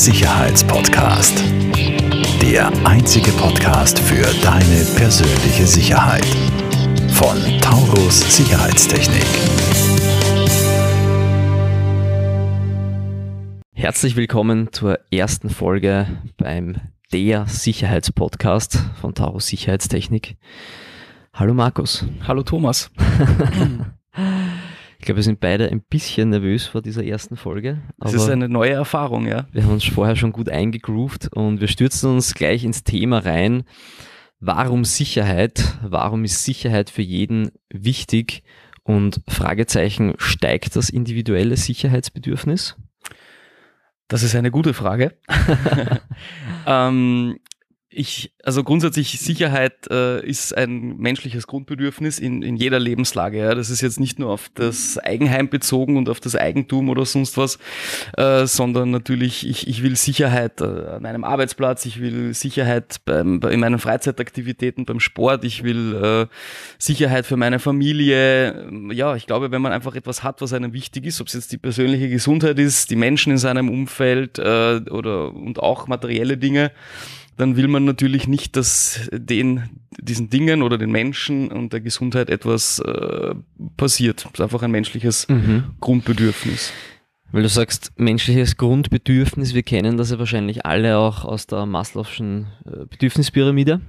Sicherheitspodcast. Der einzige Podcast für deine persönliche Sicherheit. Von Taurus Sicherheitstechnik. Herzlich willkommen zur ersten Folge beim Der Sicherheitspodcast von Taurus Sicherheitstechnik. Hallo Markus. Hallo Thomas. Ich glaube, wir sind beide ein bisschen nervös vor dieser ersten Folge. Das ist eine neue Erfahrung, ja. Wir haben uns vorher schon gut eingegroovt und wir stürzen uns gleich ins Thema rein. Warum Sicherheit? Warum ist Sicherheit für jeden wichtig? Und Fragezeichen, steigt das individuelle Sicherheitsbedürfnis? Das ist eine gute Frage. ähm, ich, also grundsätzlich Sicherheit äh, ist ein menschliches Grundbedürfnis in, in jeder Lebenslage. Ja. Das ist jetzt nicht nur auf das Eigenheim bezogen und auf das Eigentum oder sonst was, äh, sondern natürlich, ich, ich will Sicherheit äh, an meinem Arbeitsplatz, ich will Sicherheit beim, in meinen Freizeitaktivitäten, beim Sport, ich will äh, Sicherheit für meine Familie. Ja, ich glaube, wenn man einfach etwas hat, was einem wichtig ist, ob es jetzt die persönliche Gesundheit ist, die Menschen in seinem Umfeld äh, oder und auch materielle Dinge, dann will man natürlich nicht, dass den, diesen Dingen oder den Menschen und der Gesundheit etwas äh, passiert. Das ist einfach ein menschliches mhm. Grundbedürfnis. Weil du sagst, menschliches Grundbedürfnis, wir kennen das ja wahrscheinlich alle auch aus der Maslow'schen äh, Bedürfnispyramide.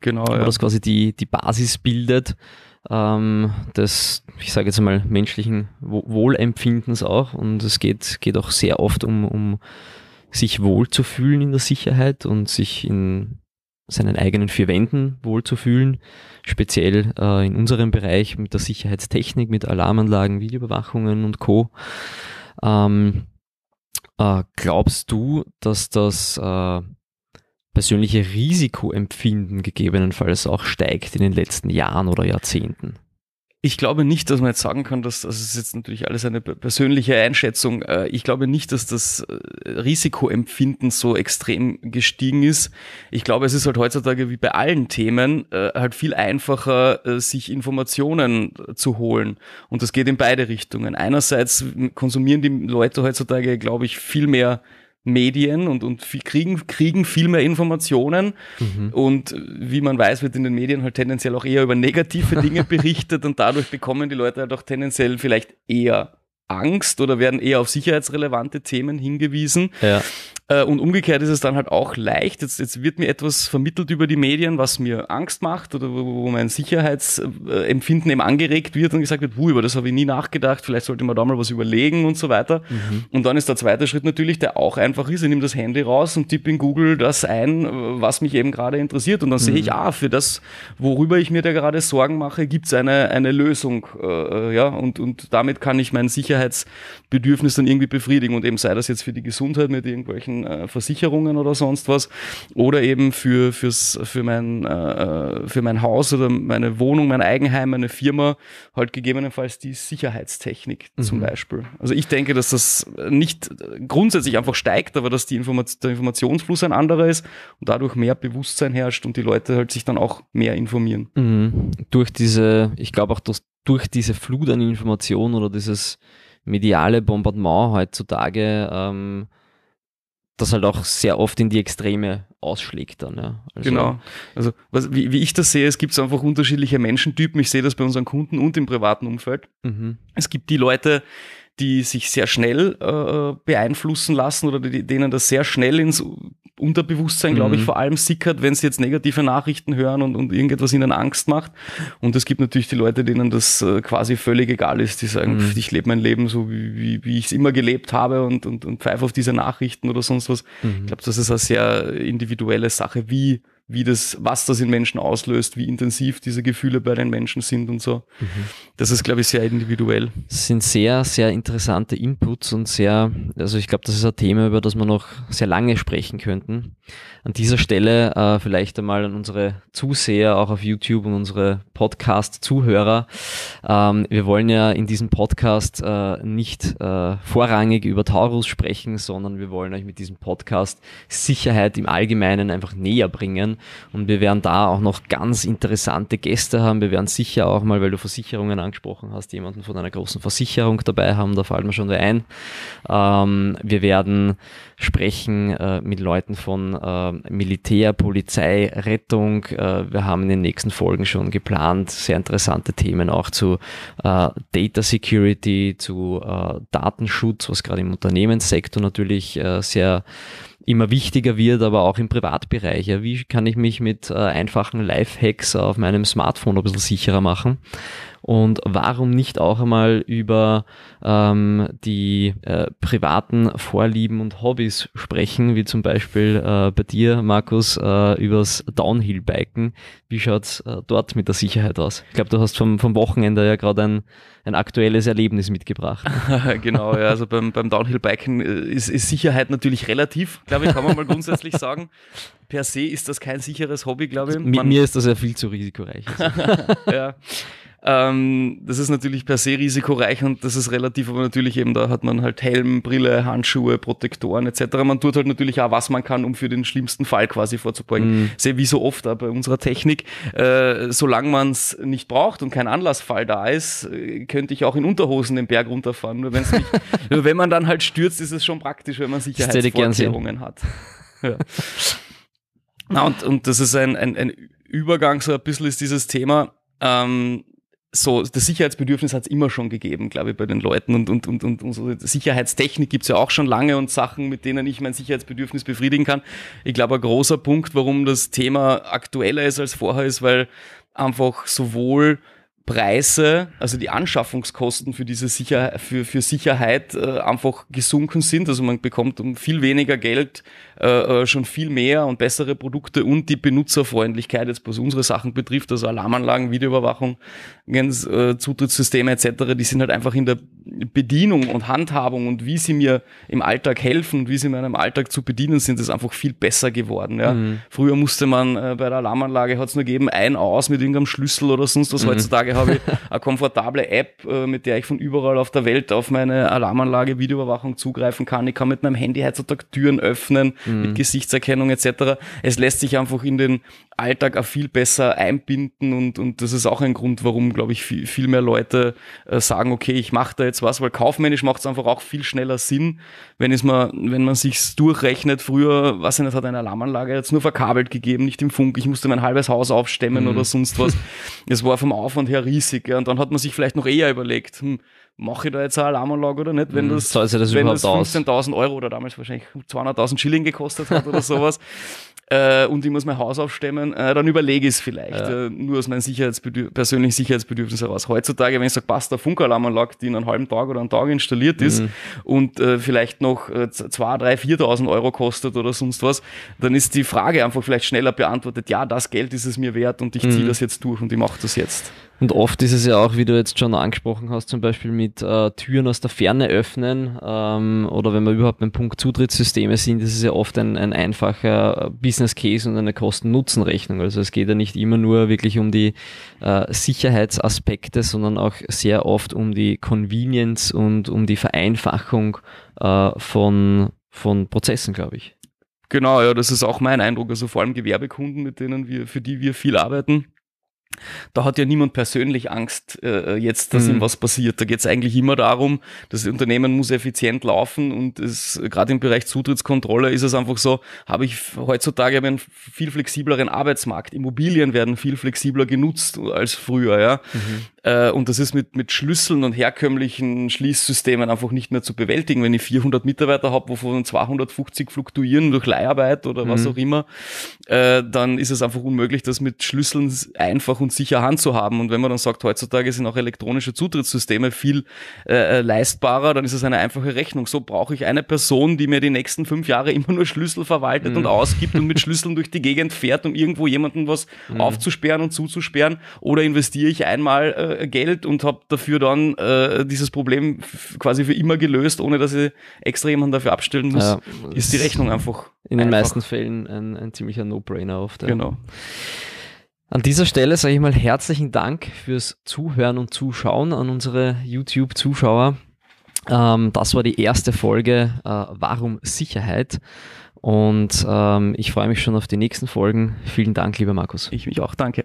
Genau. Wo ja. das quasi die, die Basis bildet ähm, des, ich sage jetzt mal, menschlichen Wohlempfindens auch. Und es geht, geht auch sehr oft um, um sich wohlzufühlen in der Sicherheit und sich in seinen eigenen vier Wänden wohlzufühlen, speziell äh, in unserem Bereich mit der Sicherheitstechnik, mit Alarmanlagen, Videoüberwachungen und Co. Ähm, äh, glaubst du, dass das äh, persönliche Risikoempfinden gegebenenfalls auch steigt in den letzten Jahren oder Jahrzehnten? Ich glaube nicht, dass man jetzt sagen kann, dass das ist jetzt natürlich alles eine persönliche Einschätzung. Äh, ich glaube nicht, dass das äh, Risikoempfinden so extrem gestiegen ist. Ich glaube, es ist halt heutzutage wie bei allen Themen äh, halt viel einfacher, sich Informationen zu holen. Und das geht in beide Richtungen. Einerseits konsumieren die Leute heutzutage, glaube ich, viel mehr Medien und, und viel, kriegen, kriegen viel mehr Informationen. Mhm. Und wie man weiß, wird in den Medien halt tendenziell auch eher über negative Dinge berichtet und dadurch bekommen die Leute halt auch tendenziell vielleicht eher Angst oder werden eher auf sicherheitsrelevante Themen hingewiesen. Ja. Äh, und umgekehrt ist es dann halt auch leicht. Jetzt, jetzt wird mir etwas vermittelt über die Medien, was mir Angst macht oder wo mein Sicherheitsempfinden eben angeregt wird und gesagt wird, über das habe ich nie nachgedacht, vielleicht sollte man da mal was überlegen und so weiter. Mhm. Und dann ist der zweite Schritt natürlich, der auch einfach ist, ich nehme das Handy raus und tippe in Google das ein, was mich eben gerade interessiert. Und dann mhm. sehe ich, ah, für das, worüber ich mir da gerade Sorgen mache, gibt es eine, eine Lösung. Äh, ja, und, und damit kann ich mein Sicherheitsbedürfnis dann irgendwie befriedigen. Und eben sei das jetzt für die Gesundheit mit irgendwelchen äh, Versicherungen oder sonst was oder eben für, fürs, für, mein, äh, für mein Haus oder meine Wohnung, mein Eigenheim, meine Firma, halt gegebenenfalls die Sicherheitstechnik mhm. zum Beispiel. Also ich denke, dass das nicht grundsätzlich einfach steigt, aber dass die Informat der Informationsfluss ein anderer ist und dadurch mehr Bewusstsein herrscht und die Leute halt sich dann auch mehr informieren. Mhm. Durch diese, ich glaube auch, dass durch diese Flut an Informationen oder dieses mediale Bombardement heutzutage ähm, das halt auch sehr oft in die Extreme ausschlägt dann. Ja. Also genau. Also was, wie, wie ich das sehe, es gibt einfach unterschiedliche Menschentypen. Ich sehe das bei unseren Kunden und im privaten Umfeld. Mhm. Es gibt die Leute, die sich sehr schnell äh, beeinflussen lassen oder die, denen das sehr schnell ins Unterbewusstsein, glaube ich, mhm. vor allem sickert, wenn sie jetzt negative Nachrichten hören und, und irgendetwas ihnen Angst macht. Und es gibt natürlich die Leute, denen das äh, quasi völlig egal ist, die sagen, mhm. ich lebe mein Leben so, wie, wie, wie ich es immer gelebt habe und, und, und pfeife auf diese Nachrichten oder sonst was. Mhm. Ich glaube, das ist eine sehr individuelle Sache, wie wie das, was das in Menschen auslöst, wie intensiv diese Gefühle bei den Menschen sind und so. Mhm. Das ist, glaube ich, sehr individuell. Das sind sehr, sehr interessante Inputs und sehr, also ich glaube, das ist ein Thema, über das wir noch sehr lange sprechen könnten. An dieser Stelle äh, vielleicht einmal an unsere Zuseher, auch auf YouTube und unsere Podcast-Zuhörer. Ähm, wir wollen ja in diesem Podcast äh, nicht äh, vorrangig über Taurus sprechen, sondern wir wollen euch mit diesem Podcast Sicherheit im Allgemeinen einfach näher bringen können. Und wir werden da auch noch ganz interessante Gäste haben. Wir werden sicher auch mal, weil du Versicherungen angesprochen hast, jemanden von einer großen Versicherung dabei haben. Da fallen wir schon ein. Ähm, wir werden sprechen äh, mit Leuten von äh, Militär, Polizei, Rettung. Äh, wir haben in den nächsten Folgen schon geplant, sehr interessante Themen auch zu äh, Data Security, zu äh, Datenschutz, was gerade im Unternehmenssektor natürlich äh, sehr immer wichtiger wird, aber auch im Privatbereich. Ja, wie kann ich mich mit äh, einfachen Live-Hacks auf meinem Smartphone ein bisschen sicherer machen? Und warum nicht auch einmal über ähm, die äh, privaten Vorlieben und Hobbys sprechen, wie zum Beispiel äh, bei dir, Markus, äh, übers Downhill-Biken. Wie schaut's äh, dort mit der Sicherheit aus? Ich glaube, du hast vom, vom Wochenende ja gerade ein, ein aktuelles Erlebnis mitgebracht. genau, ja, also beim, beim Downhill-Biken äh, ist, ist Sicherheit natürlich relativ, glaube ich, kann man mal grundsätzlich sagen. Per se ist das kein sicheres Hobby, glaube ich. Man, mir ist das ja viel zu risikoreich. Also. ja. Ähm, das ist natürlich per se risikoreich und das ist relativ, aber natürlich eben, da hat man halt Helm, Brille, Handschuhe, Protektoren etc. Man tut halt natürlich auch, was man kann, um für den schlimmsten Fall quasi vorzubeugen. Mhm. Sehr wie so oft bei unserer Technik. Äh, solange man es nicht braucht und kein Anlassfall da ist, äh, könnte ich auch in Unterhosen den Berg runterfahren. Nur, wenn's nicht, nur wenn man dann halt stürzt, ist es schon praktisch, wenn man Sicherheitsvorkehrungen hat. Ja. Na, und, und das ist ein, ein, ein Übergang, so ein bisschen ist dieses Thema, ähm, so, das Sicherheitsbedürfnis hat es immer schon gegeben, glaube ich, bei den Leuten. Und, und, und, und, und so Sicherheitstechnik gibt's ja auch schon lange und Sachen, mit denen ich mein Sicherheitsbedürfnis befriedigen kann. Ich glaube, ein großer Punkt, warum das Thema aktueller ist als vorher, ist, weil einfach sowohl Preise, also die Anschaffungskosten für diese Sicher für, für Sicherheit äh, einfach gesunken sind. Also man bekommt um viel weniger Geld äh, äh schon viel mehr und bessere Produkte und die Benutzerfreundlichkeit, jetzt was unsere Sachen betrifft, also Alarmanlagen, Videoüberwachung, äh, Zutrittssysteme etc., die sind halt einfach in der Bedienung und Handhabung und wie sie mir im Alltag helfen und wie sie mir in meinem Alltag zu bedienen sind, ist einfach viel besser geworden. Ja. Mhm. Früher musste man äh, bei der Alarmanlage hat es nur gegeben, ein aus mit irgendeinem Schlüssel oder sonst was. Mhm. Heutzutage habe ich eine komfortable App, äh, mit der ich von überall auf der Welt auf meine Alarmanlage Videoüberwachung zugreifen kann. Ich kann mit meinem Handy heutzutage Türen öffnen, mhm. mit Gesichtserkennung etc. Es lässt sich einfach in den Alltag auch viel besser einbinden und, und das ist auch ein Grund, warum, glaube ich, viel, viel mehr Leute äh, sagen, okay, ich mache da jetzt was, weil kaufmännisch macht es einfach auch viel schneller Sinn, wenn es mal, wenn man sich's durchrechnet. Früher, was ich nicht, hat eine Alarmanlage jetzt nur verkabelt gegeben, nicht im Funk. Ich musste mein halbes Haus aufstemmen mhm. oder sonst was. Es war vom Aufwand her riesig. Ja. Und dann hat man sich vielleicht noch eher überlegt, hm, mache ich da jetzt eine Alarmanlage oder nicht, wenn mhm. das, das, das wenn das 15.000 Euro oder damals wahrscheinlich 200.000 Schilling gekostet hat oder sowas äh, und ich muss mein Haus aufstemmen, äh, dann überlege ich es vielleicht, ja. äh, nur aus meinem Sicherheitsbedürf persönlichen Sicherheitsbedürfnis heraus. Heutzutage, wenn ich sage, passt, der Funkalarmanlage, die in einem halben Tag oder einem Tag installiert ist mhm. und äh, vielleicht noch äh, 2, 3, 4.000 Euro kostet oder sonst was, dann ist die Frage einfach vielleicht schneller beantwortet, ja, das Geld ist es mir wert und ich ziehe mhm. das jetzt durch und ich mache das jetzt. Und oft ist es ja auch, wie du jetzt schon angesprochen hast, zum Beispiel mit äh, Türen aus der Ferne öffnen ähm, oder wenn wir überhaupt beim Punkt Zutrittssysteme sind, ist es ja oft ein, ein einfacher Business Case und eine Kosten-Nutzen-Rechnung. Also es geht ja nicht immer nur wirklich um die äh, Sicherheitsaspekte, sondern auch sehr oft um die Convenience und um die Vereinfachung äh, von, von Prozessen, glaube ich. Genau, ja, das ist auch mein Eindruck. Also vor allem Gewerbekunden, mit denen wir, für die wir viel arbeiten da hat ja niemand persönlich Angst äh, jetzt, dass mhm. ihm was passiert. Da geht es eigentlich immer darum, das Unternehmen muss effizient laufen und es gerade im Bereich Zutrittskontrolle ist es einfach so, habe ich heutzutage einen viel flexibleren Arbeitsmarkt. Immobilien werden viel flexibler genutzt als früher, ja. Mhm. Äh, und das ist mit, mit Schlüsseln und herkömmlichen Schließsystemen einfach nicht mehr zu bewältigen. Wenn ich 400 Mitarbeiter habe, wovon 250 fluktuieren durch Leiharbeit oder mhm. was auch immer, äh, dann ist es einfach unmöglich, das mit Schlüsseln einfach und sicher handzuhaben. Und wenn man dann sagt, heutzutage sind auch elektronische Zutrittssysteme viel äh, äh, leistbarer, dann ist es eine einfache Rechnung. So brauche ich eine Person, die mir die nächsten fünf Jahre immer nur Schlüssel verwaltet mhm. und ausgibt und mit Schlüsseln durch die Gegend fährt, um irgendwo jemanden was mhm. aufzusperren und zuzusperren. Oder investiere ich einmal äh, Geld und habe dafür dann äh, dieses Problem quasi für immer gelöst, ohne dass ich extra jemanden dafür abstellen muss, ja, ist die Rechnung einfach. In den meisten Fällen ein, ein ziemlicher No-Brainer oft. Ja. Genau. An dieser Stelle sage ich mal herzlichen Dank fürs Zuhören und Zuschauen an unsere YouTube-Zuschauer. Ähm, das war die erste Folge äh, Warum Sicherheit? Und ähm, ich freue mich schon auf die nächsten Folgen. Vielen Dank, lieber Markus. Ich mich auch, danke.